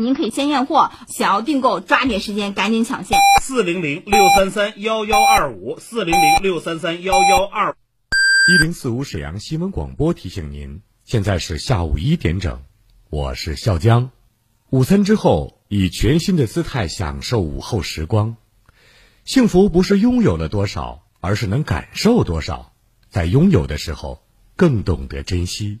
您可以先验货，想要订购抓紧时间，赶紧抢先。四零零六三三幺幺二五，四零零六三三幺幺二。一零四五沈阳新闻广播提醒您，现在是下午一点整，我是笑江。午餐之后，以全新的姿态享受午后时光。幸福不是拥有了多少，而是能感受多少。在拥有的时候，更懂得珍惜。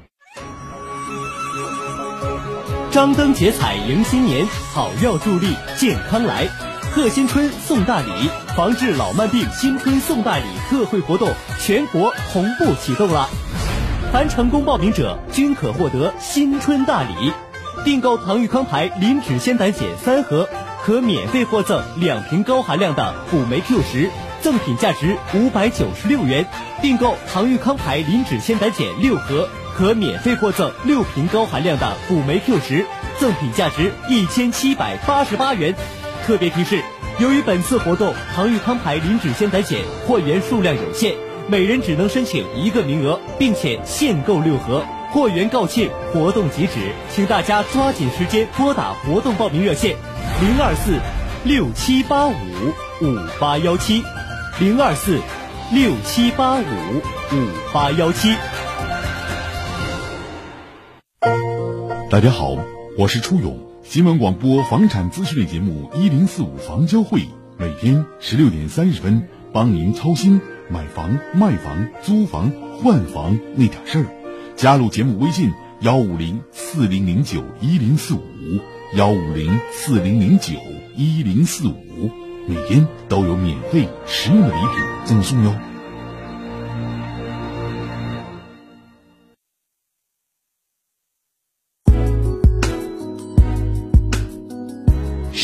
张灯结彩迎新年，好药助力健康来。贺新春送大礼，防治老慢病新春送大礼特惠活动全国同步启动了。凡成功报名者均可获得新春大礼。订购唐玉康牌磷脂酰胆碱三盒，可免费获赠两瓶高含量的辅酶 Q 十，赠品价值五百九十六元。订购唐玉康牌磷脂酰胆碱六盒。可免费获赠六瓶高含量的辅酶 Q 十，赠品价值一千七百八十八元。特别提示：由于本次活动唐玉康牌磷脂酰胆碱货源数量有限，每人只能申请一个名额，并且限购六盒，货源告罄，活动截止，请大家抓紧时间拨打活动报名热线：零二四六七八五五八幺七，零二四六七八五五八幺七。大家好，我是初勇，新闻广播房产资讯类节目一零四五房交会，每天十六点三十分帮您操心买房、卖房、租房、换房那点事儿。加入节目微信幺五零四零零九一零四五幺五零四零零九一零四五，每天都有免费实用的礼品赠送哟。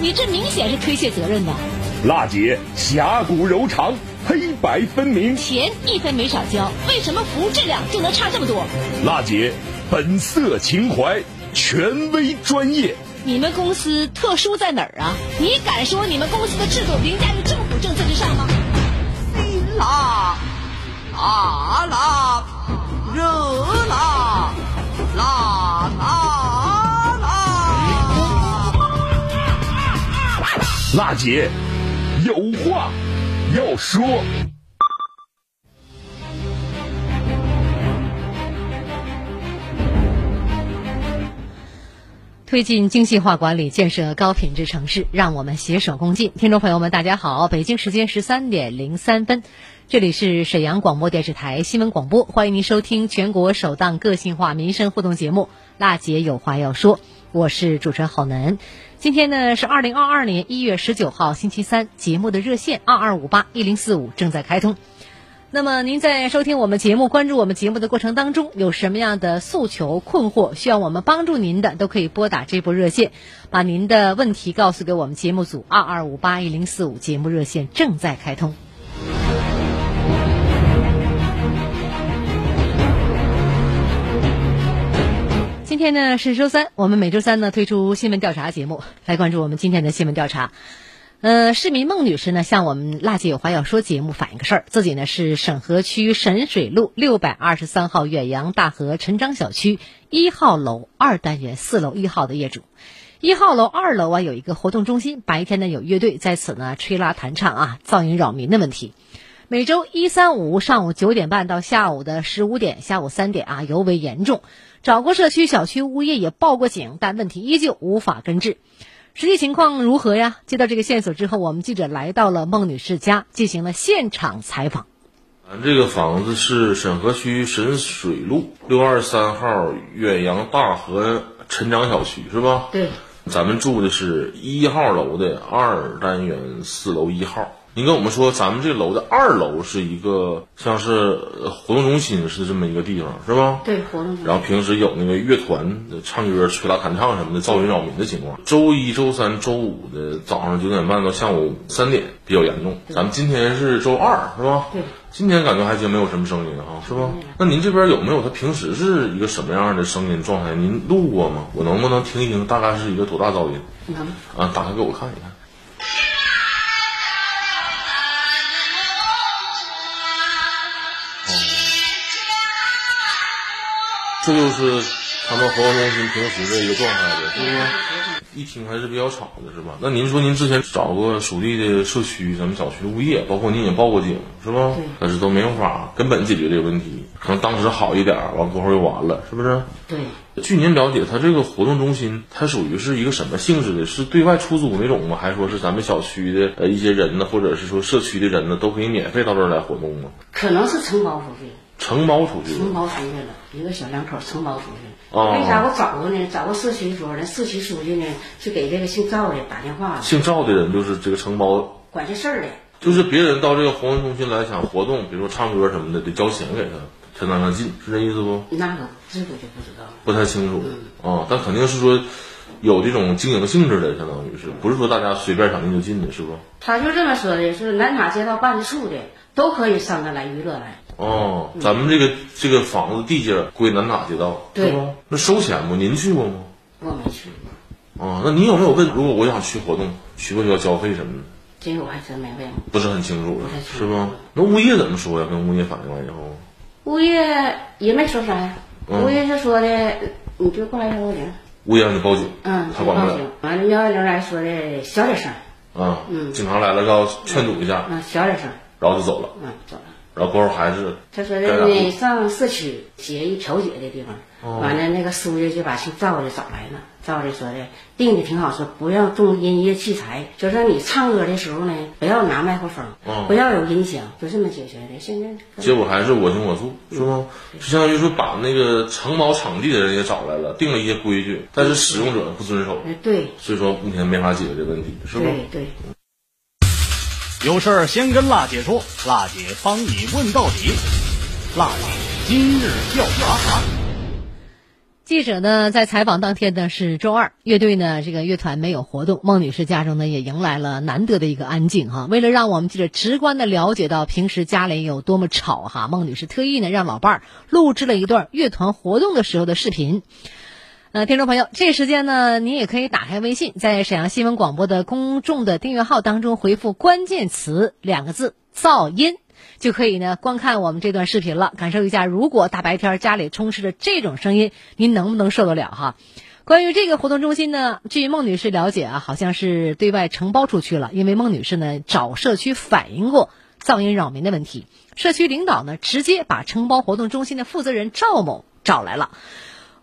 你这明显是推卸责任的。辣姐侠骨柔肠，黑白分明，钱一分没少交，为什么服务质量就能差这么多？辣姐本色情怀，权威专业。你们公司特殊在哪儿啊？你敢说你们公司的制度凌驾于政府政策之上吗？辛辣，辣辣，热辣，辣辣。辣姐有话要说。推进精细化管理，建设高品质城市，让我们携手共进。听众朋友们，大家好，北京时间十三点零三分，这里是沈阳广播电视台新闻广播，欢迎您收听全国首档个性化民生互动节目《辣姐有话要说》，我是主持人郝楠。今天呢是二零二二年一月十九号星期三，节目的热线二二五八一零四五正在开通。那么您在收听我们节目、关注我们节目的过程当中，有什么样的诉求、困惑需要我们帮助您的，都可以拨打这部热线，把您的问题告诉给我们节目组二二五八一零四五，节目热线正在开通。今天呢是周三，我们每周三呢推出新闻调查节目，来关注我们今天的新闻调查。呃，市民孟女士呢向我们《辣姐有话要说》节目反映个事儿，自己呢是沈河区沈水路六百二十三号远洋大河陈章小区一号楼二单元四楼一号的业主。一号楼二楼啊有一个活动中心，白天呢有乐队在此呢吹拉弹唱啊，噪音扰民的问题。每周一、三、五上午九点半到下午的十五点，下午三点啊尤为严重。找过社区小区物业也报过警，但问题依旧无法根治。实际情况如何呀？接到这个线索之后，我们记者来到了孟女士家，进行了现场采访。咱这个房子是沈河区沈水路六二三号远洋大河陈长小区，是吧？对。咱们住的是一号楼的二单元四楼一号。您跟我们说，咱们这楼的二楼是一个像是活动中心是这么一个地方，是吧？对，活动中心。然后平时有那个乐团唱歌、吹拉弹唱什么的，噪音扰民的情况。周一周三周五的早上九点半到下午三点比较严重。咱们今天是周二，是吧？对。今天感觉还行，没有什么声音啊，是吧？那您这边有没有他平时是一个什么样的声音状态？您录过吗？我能不能听一听？大概是一个多大噪音？能。啊，打开给我看一看。这就是他们活动中心平时的一个状态呗，是不是？一听还是比较吵的，是吧？那您说您之前找过属地的社区、咱们小区的物业，包括您也报过警，是吧？但是都没有法根本解决这个问题。可能当时好一点，完过后就完了，是不是？对。据您了解，它这个活动中心，它属于是一个什么性质的？是对外出租那种吗？还是说是咱们小区的呃一些人呢，或者是说社区的人呢，都可以免费到这儿来活动吗？可能是承包出去。承包出去了。承包出去了，一个小两口承包出去了。为啥我找过呢？找过社区说的，社区书记呢，就给这个姓赵的打电话了。姓赵的人就是这个承包管这事儿的。就是别人到这个活动中心来想活动，比如说唱歌什么的，得交钱给他，才能让进，是这意思不？那个这个就不知道了。不太清楚啊，但肯定是说有这种经营性质的，相当于是不是说大家随便想进就进的，是不？他就这么说的，是南塔街道办事处的都可以上这来娱乐来。哦，咱们这个这个房子地界归南塔街道，对不？那收钱不？您去过吗？我没去过。哦，那你有没有问？如果我想去活动，需不需要交费什么的？这个我还真没问。不是很清楚，是吧？那物业怎么说呀？跟物业反映完以后，物业也没说啥呀。物业是说的，你就过来幺幺零。物业让你报警，嗯，他管不了。完了幺幺零来说的，小点声。啊，嗯，警察来了，要劝阻一下。嗯，小点声。然后就走了。嗯，走了。然后过后还是他说的呢，上社区协议调解的地方，完了那个书记就把姓赵的找来了。赵的说的定的挺好，说不要动音乐器材，就说你唱歌的时候呢，不要拿麦克风，不要有音响，就这么解决的。现在结果还是我行我素，是吗？就相当于说把那个承包场地的人也找来了，定了一些规矩，但是使用者不遵守。对，所以说目前没法解决这个问题，是吧？对对。有事儿先跟辣姐说，辣姐帮你问到底。辣姐今日调查。记者呢在采访当天呢是周二，乐队呢这个乐团没有活动，孟女士家中呢也迎来了难得的一个安静哈。为了让我们记者直观的了解到平时家里有多么吵哈，孟女士特意呢让老伴儿录制了一段乐团活动的时候的视频。呃，听众朋友，这时间呢，您也可以打开微信，在沈阳新闻广播的公众的订阅号当中回复关键词两个字“噪音”，就可以呢观看我们这段视频了，感受一下，如果大白天家里充斥着这种声音，您能不能受得了哈？关于这个活动中心呢，据孟女士了解啊，好像是对外承包出去了，因为孟女士呢找社区反映过噪音扰民的问题，社区领导呢直接把承包活动中心的负责人赵某找来了。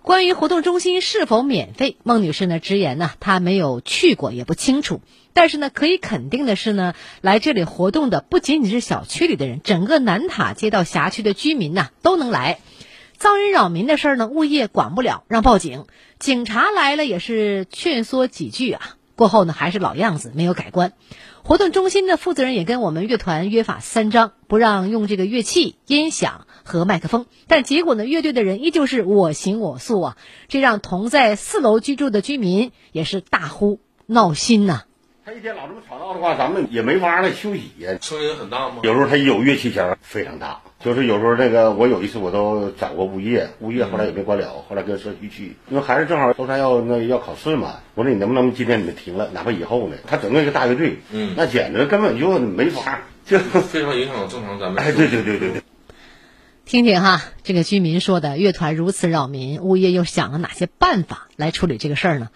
关于活动中心是否免费，孟女士呢直言呢，她没有去过，也不清楚。但是呢，可以肯定的是呢，来这里活动的不仅仅是小区里的人，整个南塔街道辖区的居民呐都能来。噪音扰民的事儿呢，物业管不了，让报警。警察来了也是劝说几句啊，过后呢还是老样子，没有改观。活动中心的负责人也跟我们乐团约法三章，不让用这个乐器、音响和麦克风。但结果呢，乐队的人依旧是我行我素啊，这让同在四楼居住的居民也是大呼闹心呐。他一天老这么吵闹的话，咱们也没法儿休息呀。声音很大吗？有时候他一有乐器声非常大，就是有时候那个我有一次我都找过物业，物业后来也没管了，后来跟社区去，因为孩子正好周三要那要考试嘛，我说你能不能今天你们停了，哪怕以后呢？他整个一个大乐队，嗯，那简直根本就没法，就非常影响正常咱们。哎，对对对对对。听听哈，这个居民说的，乐团如此扰民，物业又想了哪些办法来处理这个事儿呢？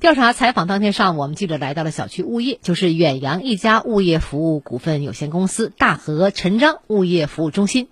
调查采访当天上午，我们记者来到了小区物业，就是远洋一家物业服务股份有限公司大河陈章物业服务中心。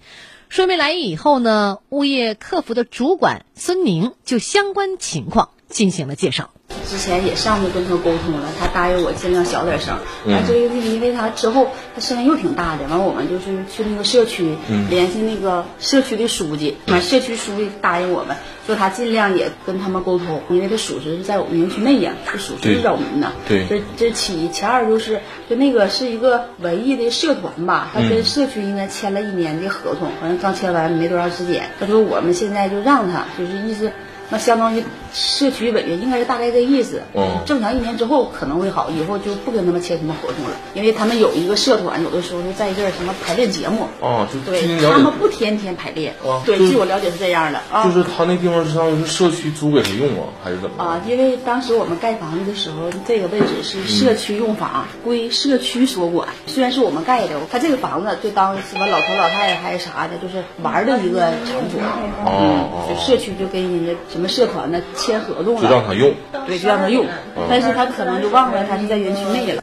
说明来意以后呢，物业客服的主管孙宁就相关情况进行了介绍。之前也上去跟他沟通了，他答应我尽量小点声。嗯完、这个因为他之后他声音又挺大的，完我们就是去那个社区、嗯联系那个社区的书记，完社区书记答应我们说他尽量也跟他们沟通，因为他属实是在我们园区内呀，这属实是扰民呐。对这这其一，其二就是就那个是一个文艺的社团吧，他跟嗯社区应该签了一年的合同，好像刚签完没多长时间。他说我们现在就让他，就是意思。那相当于社区委员应该是大概这意思。嗯正常一年之后可能会好，以后就不跟他们签什么合同了，因为他们有一个社团，有的时候就在这儿什么排练节目。哦，就对他们不天天排练。对，哦就是据我了解是这样的啊。就是他那地方是相当于是社区租给谁用啊，还是怎么？啊，因为当时我们盖房子的时候，这个位置是社区用房，归社区所管。虽然是我们盖的，他这个房子就当什么老头老太太还是啥的，就是玩的一个场所。哦社区就跟人家什么社团呢签合同了，就让他用。对，就让他用嗯，但是他可能就忘了他是在园区内了。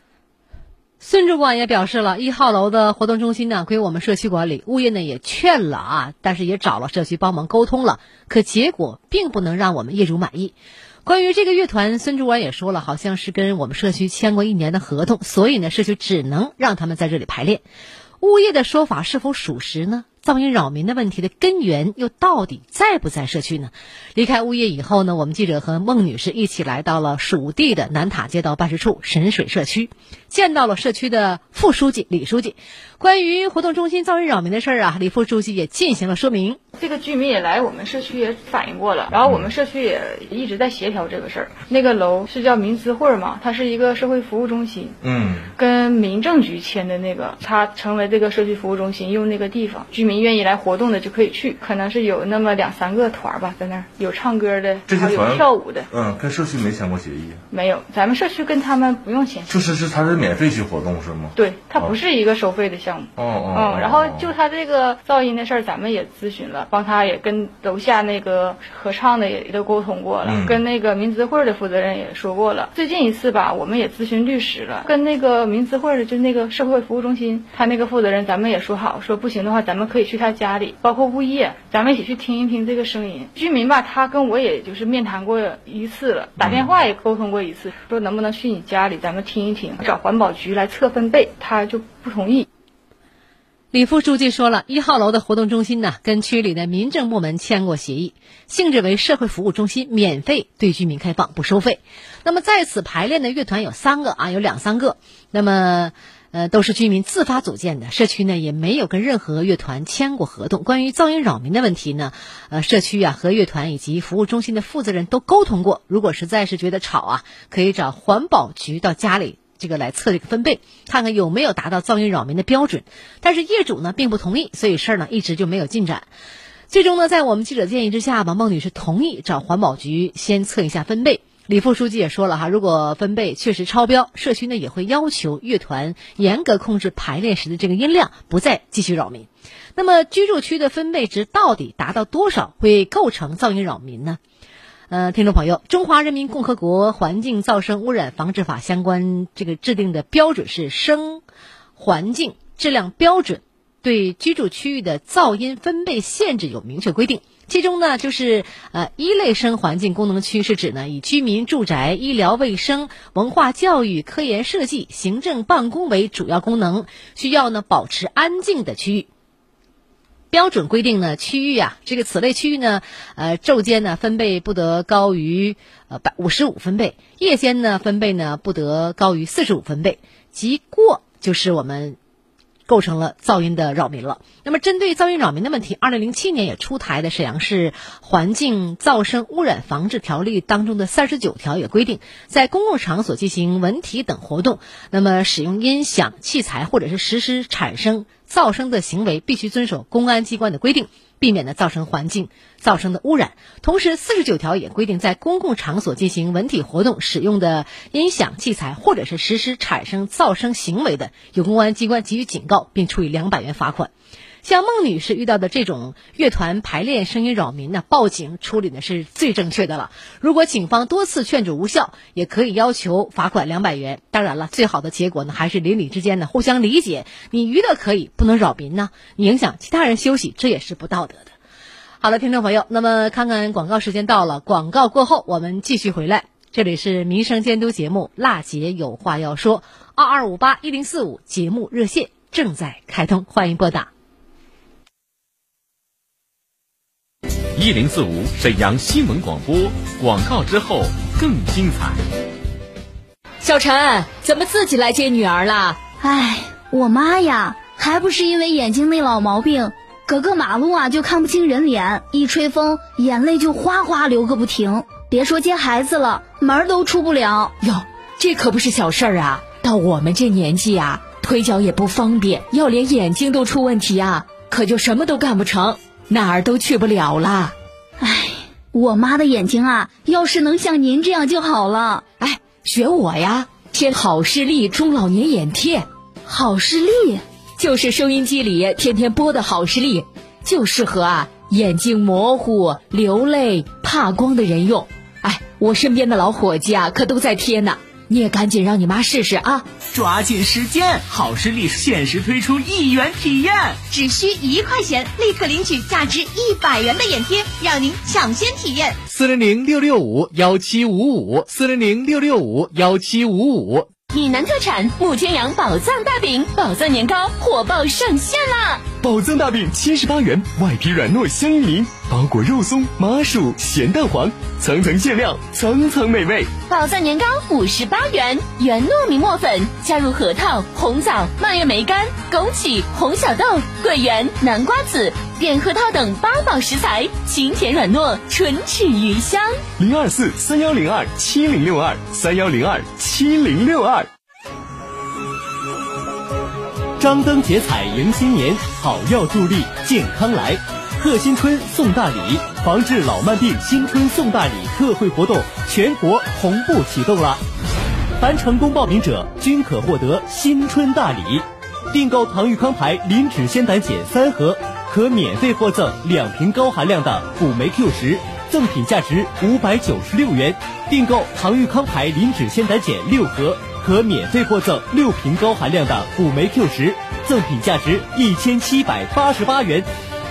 孙主管也表示了，一号楼的活动中心呢归我们社区管理，物业呢也劝了啊，但是也找了社区帮忙沟通了，可结果并不能让我们业主满意。关于这个乐团，孙主管也说了，好像是跟我们社区签过一年的合同，所以呢，社区只能让他们在这里排练。物业的说法是否属实呢？噪音扰民的问题的根源又到底在不在社区呢？离开物业以后呢，我们记者和孟女士一起来到了属地的南塔街道办事处神水社区，见到了社区的副书记李书记。关于活动中心噪音扰民的事儿啊，李副书记也进行了说明。这个居民也来我们社区也反映过了，然后我们社区也一直在协调这个事儿。那个楼是叫民资会嘛，它是一个社会服务中心，嗯，跟民政局签的那个，它成为这个社区服务中心，用那个地方，居民愿意来活动的就可以去，可能是有那么两三个团儿吧，在那儿有唱歌的，还有这些团跳舞的，嗯，跟社区没签过协议，没有，咱们社区跟他们不用签。就是是他是免费去活动是吗？对，它不是一个收费的项目。嗯，然后就他这个噪音的事儿，咱们也咨询了，帮他也跟楼下那个合唱的也都沟通过了，嗯跟那个民资会的负责人也说过了。最近一次吧，我们也咨询律师了，跟那个民资会的就那个社会服务中心，他那个负责人，咱们也说好，说不行的话，咱们可以去他家里，包括物业，咱们一起去听一听这个声音。居民吧，他跟我也就是面谈过一次了，打电话也沟通过一次，说能不能去你家里，咱们听一听，找环保局来测分贝，他就不同意。李副书记说了，一号楼的活动中心呢，跟区里的民政部门签过协议，性质为社会服务中心，免费对居民开放，不收费。那么在此排练的乐团有三个啊，有两三个，那么呃都是居民自发组建的，社区呢也没有跟任何乐团签过合同。关于噪音扰民的问题呢，呃，社区啊和乐团以及服务中心的负责人都沟通过，如果实在是觉得吵啊，可以找环保局到家里。这个来测这个分贝，看看有没有达到噪音扰民的标准。但是业主呢并不同意，所以事儿呢一直就没有进展。最终呢，在我们记者建议之下吧，孟女士同意找环保局先测一下分贝。李副书记也说了哈，如果分贝确实超标，社区呢也会要求乐团严格控制排练时的这个音量，不再继续扰民。那么居住区的分贝值到底达到多少会构成噪音扰民呢？呃，听众朋友，《中华人民共和国环境噪声污染防治法》相关这个制定的标准是声环境质量标准，对居住区域的噪音分贝限制有明确规定。其中呢，就是呃一类声环境功能区是指呢以居民住宅、医疗卫生、文化教育、科研设计、行政办公为主要功能，需要呢保持安静的区域。标准规定呢，区域啊，这个此类区域呢，呃，昼间呢分贝不得高于呃百五十五分贝，夜间呢分贝呢不得高于四十五分贝，即过就是我们构成了噪音的扰民了。那么，针对噪音扰民的问题，二零零七年也出台的沈阳市环境噪声污染防治条例当中的三十九条也规定，在公共场所进行文体等活动，那么使用音响器材或者是实施产生噪声的行为，必须遵守公安机关的规定。避免呢造成环境噪声的污染。同时，四十九条也规定，在公共场所进行文体活动使用的音响器材，或者是实施产生噪声行为的，由公安机关给予警告，并处以两百元罚款。像孟女士遇到的这种乐团排练声音扰民呢，报警处理呢是最正确的了。如果警方多次劝阻无效，也可以要求罚款两百元。当然了，最好的结果呢还是邻里之间呢互相理解。你娱乐可以，不能扰民呢，你影响其他人休息，这也是不道德的。好了，听众朋友，那么看看广告时间到了，广告过后我们继续回来。这里是民生监督节目《辣姐有话要说》，二二五八一零四五节目热线正在开通，欢迎拨打。一零四五沈阳新闻广播广告之后更精彩。小陈，怎么自己来接女儿了？唉，我妈呀，还不是因为眼睛那老毛病，隔个马路啊就看不清人脸，一吹风眼泪就哗哗流个不停。别说接孩子了，门都出不了。哟，这可不是小事儿啊！到我们这年纪啊，腿脚也不方便，要连眼睛都出问题啊，可就什么都干不成。哪儿都去不了了，哎，我妈的眼睛啊，要是能像您这样就好了。哎，学我呀，贴好视力中老年眼贴。好视力就是收音机里天天播的好视力，就适合啊眼睛模糊、流泪、怕光的人用。哎，我身边的老伙计啊，可都在贴呢。你也赶紧让你妈试试啊！抓紧时间，好视力限时推出一元体验，只需一块钱，立刻领取价值一百元的眼贴，让您抢先体验。四零零六六五幺七五五，四零零六六五幺七五五。闽南特产木千阳宝藏大饼、宝藏年糕火爆上线啦！宝藏大饼七十八元，外皮软糯香芋泥，包裹肉松、麻薯、咸蛋黄，层层馅料，层层美味。宝藏年糕五十八元，原糯米磨粉，加入核桃、红枣、蔓越莓干、枸杞、红小豆、桂圆、南瓜子、扁核桃等八宝食材，清甜软糯，唇齿余香。零二四三幺零二七零六二三幺零二七零六二。张灯结彩迎新年，好药助力健康来。贺新春送大礼，防治老慢病新春送大礼特惠活动全国同步启动了。凡成功报名者均可获得新春大礼。订购唐玉康牌磷脂酰胆碱三盒，可免费获赠两瓶高含量的辅酶 Q 十，赠品价值五百九十六元。订购唐玉康牌磷脂酰胆碱六盒。可免费获赠六瓶高含量的辅酶 Q 十，赠品价值一千七百八十八元。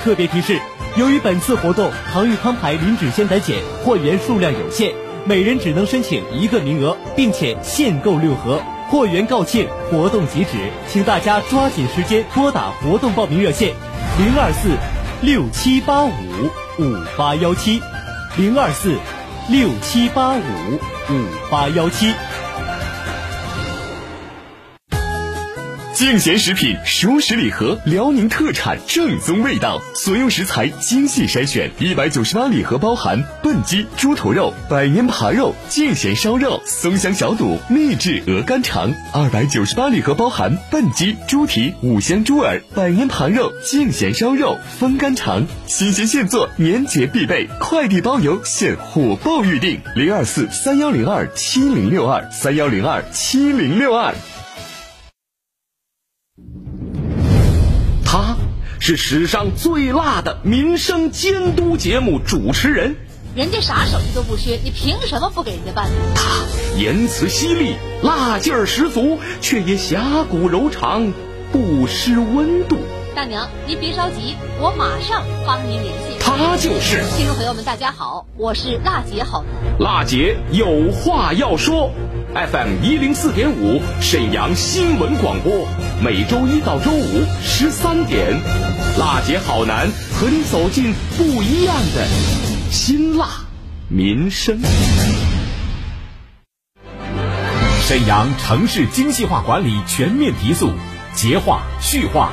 特别提示：由于本次活动唐玉康牌磷脂酰胆碱货源数量有限，每人只能申请一个名额，并且限购六盒，货源告罄，活动截止，请大家抓紧时间拨打活动报名热线：零二四六七八五五八幺七，零二四六七八五五八幺七。净贤食品熟食礼盒，辽宁特产正宗味道，所用食材精细筛选。一百九十八礼盒包含笨鸡、猪头肉、百年扒肉、净贤烧肉、松香小肚、秘制鹅肝肠；二百九十八礼盒包含笨鸡、猪蹄、五香猪耳、百年扒肉、净贤烧肉、风干肠，新鲜现做，年节必备，快递包邮，现火爆预定。零二四三幺零二七零六二三幺零二七零六二。是史上最辣的民生监督节目主持人，人家啥手续都不缺，你凭什么不给人家办？他言辞犀利，辣劲儿十足，却也侠骨柔肠，不失温度。大娘，您别着急，我马上帮您联系。他就是听众朋友们，大家好，我是辣姐好男。辣姐有话要说。FM 一零四点五，沈阳新闻广播，每周一到周五十三点，辣姐好男和你走进不一样的辛辣民生。沈阳城市精细化管理全面提速，洁化、序化、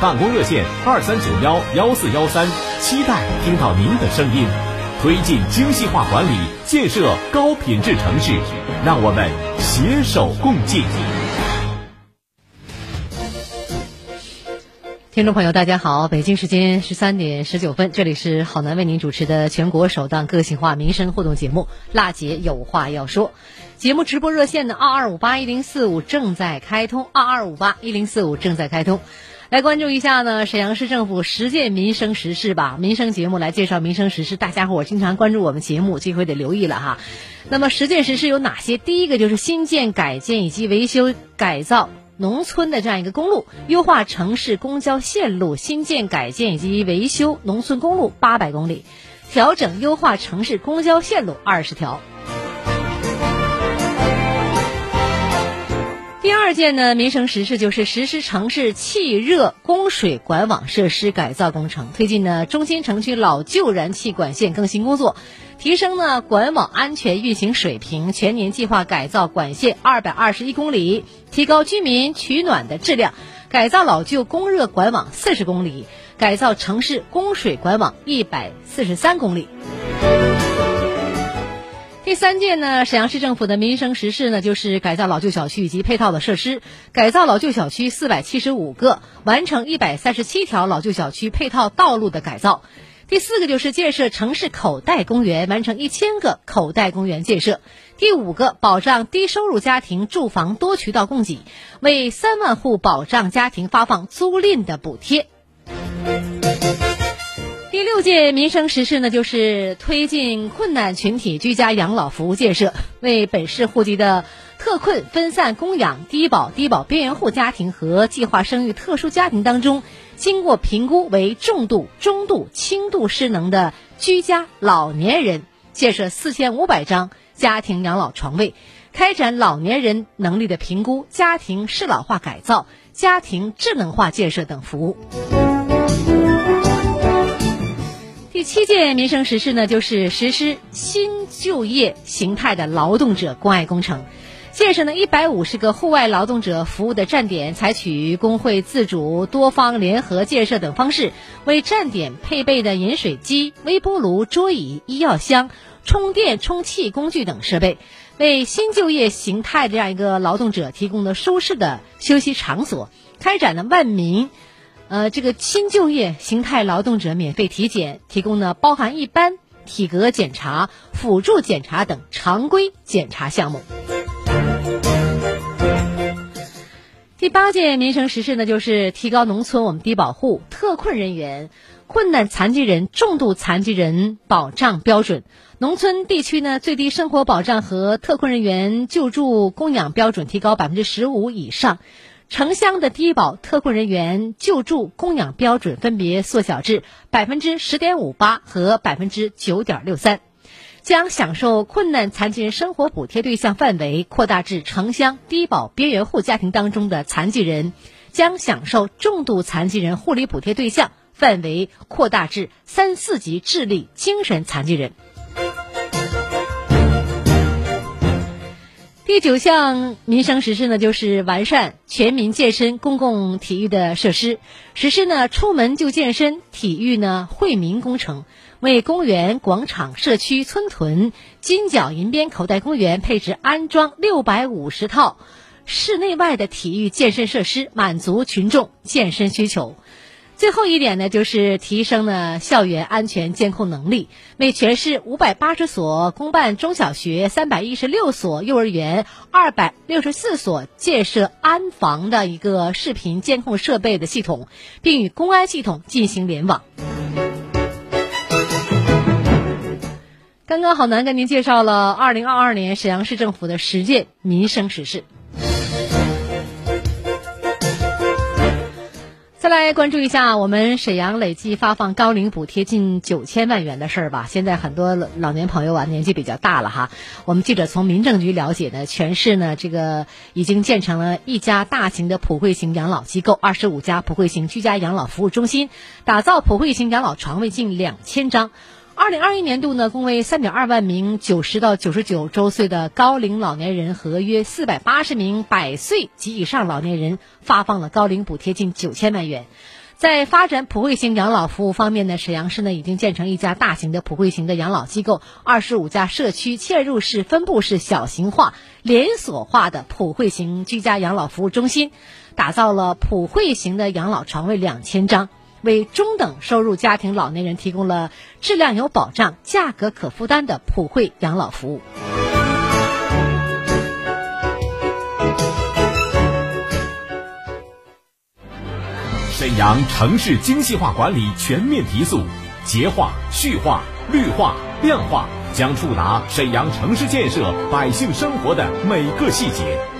办公热线二三九幺幺四幺三，期待听到您的声音。推进精细化管理，建设高品质城市，让我们携手共进。听众朋友，大家好，北京时间十三点十九分，这里是好男为您主持的全国首档个性化民生互动节目《辣姐有话要说》。节目直播热线呢，二二五八一零四五正在开通，二二五八一零四五正在开通。来关注一下呢，沈阳市政府实践民生实事吧。民生节目来介绍民生实事，大家伙经常关注我们节目，这回得留意了哈。那么实践实事有哪些？第一个就是新建、改建以及维修改造。农村的这样一个公路，优化城市公交线路，新建、改建以及维修农村公路八百公里，调整优化城市公交线路二十条。第二件呢，民生实事就是实施城市气热供水管网设施改造工程，推进呢中心城区老旧燃气管线更新工作。提升呢管网安全运行水平，全年计划改造管线二百二十一公里，提高居民取暖的质量；改造老旧供热管网四十公里，改造城市供水管网一百四十三公里。第三件呢，沈阳市政府的民生实事呢，就是改造老旧小区以及配套的设施，改造老旧小区四百七十五个，完成一百三十七条老旧小区配套道路的改造。第四个就是建设城市口袋公园，完成一千个口袋公园建设。第五个，保障低收入家庭住房多渠道供给，为三万户保障家庭发放租赁的补贴。第六件民生实事呢，就是推进困难群体居家养老服务建设，为本市户籍的特困、分散供养、低保、低保边缘户家庭和计划生育特殊家庭当中。经过评估为重度、中度、轻度失能的居家老年人，建设四千五百张家庭养老床位，开展老年人能力的评估、家庭适老化改造、家庭智能化建设等服务。第七件民生实事呢，就是实施新就业形态的劳动者关爱工程。建设呢一百五十个户外劳动者服务的站点，采取工会自主、多方联合建设等方式，为站点配备的饮水机、微波炉、桌椅、医药箱、充电充气工具等设备，为新就业形态这样一个劳动者提供了舒适的休息场所，开展了万民，呃，这个新就业形态劳动者免费体检，提供呢包含一般体格检查、辅助检查等常规检查项目。第八件民生实事呢，就是提高农村我们低保户、特困人员、困难残疾人、重度残疾人保障标准。农村地区呢，最低生活保障和特困人员救助供养标准提高百分之十五以上。城乡的低保特困人员救助供养标准分别缩小至百分之十点五八和百分之九点六三。将享受困难残疾人生活补贴对象范围扩大至城乡低保边缘户家庭当中的残疾人，将享受重度残疾人护理补贴对象范围扩大至三四级智力精神残疾人。第九项民生实事呢，就是完善全民健身公共体育的设施，实施呢出门就健身体育呢惠民工程。为公园、广场、社区、村屯、金角银边口袋公园配置安装六百五十套室内外的体育健身设施，满足群众健身需求。最后一点呢，就是提升呢校园安全监控能力，为全市五百八十所公办中小学、三百一十六所幼儿园、二百六十四所建设安防的一个视频监控设备的系统，并与公安系统进行联网。刚刚好男跟您介绍了二零二二年沈阳市政府的十件民生实事。再来关注一下我们沈阳累计发放高龄补贴近九千万元的事儿吧。现在很多老年朋友啊年纪比较大了哈。我们记者从民政局了解呢，全市呢这个已经建成了一家大型的普惠型养老机构，二十五家普惠型居家养老服务中心，打造普惠型养老床位近两千张。二零二一年度呢，共为三点二万名九十到九十九周岁的高龄老年人和约四百八十名百岁及以上老年人发放了高龄补贴近九千万元。在发展普惠型养老服务方面呢，沈阳市呢已经建成一家大型的普惠型的养老机构，二十五家社区嵌入式、分布式、小型化、连锁化的普惠型居家养老服务中心，打造了普惠型的养老床位两千张，为中等收入家庭老年人提供了质量有保障、价格可负担的普惠养老服务。沈阳城市精细化管理全面提速，洁化、序化、绿化、量化将触达沈阳城市建设百姓生活的每个细节。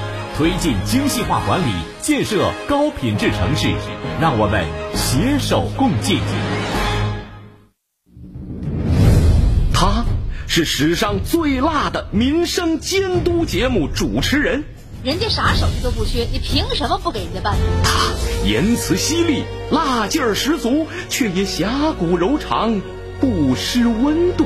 推进精细化管理，建设高品质城市，让我们携手共进。他是史上最辣的民生监督节目主持人。人家啥手艺都不缺，你凭什么不给人家办？他言辞犀利，辣劲儿十足，却也侠骨柔肠，不失温度。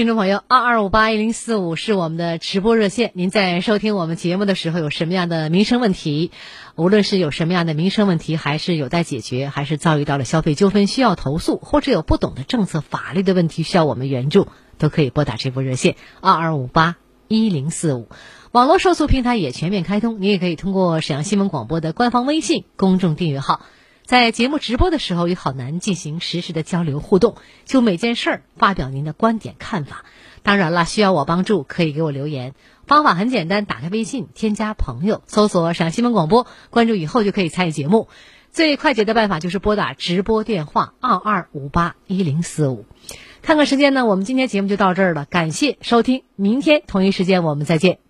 听众朋友，二二五八一零四五是我们的直播热线。您在收听我们节目的时候，有什么样的民生问题？无论是有什么样的民生问题，还是有待解决，还是遭遇到了消费纠纷需要投诉，或者有不懂的政策法律的问题需要我们援助，都可以拨打这部热线二二五八一零四五。网络受诉平台也全面开通，你也可以通过沈阳新闻广播的官方微信公众订阅号。在节目直播的时候，与好男进行实时的交流互动，就每件事儿发表您的观点看法。当然了，需要我帮助，可以给我留言。方法很简单，打开微信，添加朋友，搜索“陕西新闻广播”，关注以后就可以参与节目。最快捷的办法就是拨打直播电话二二五八一零四五。看看时间呢，我们今天节目就到这儿了，感谢收听，明天同一时间我们再见。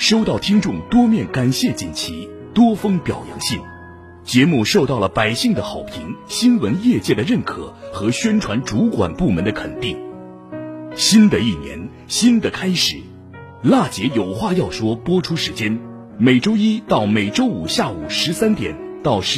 收到听众多面感谢锦旗、多封表扬信，节目受到了百姓的好评、新闻业界的认可和宣传主管部门的肯定。新的一年，新的开始，辣姐有话要说。播出时间：每周一到每周五下午十三点到十。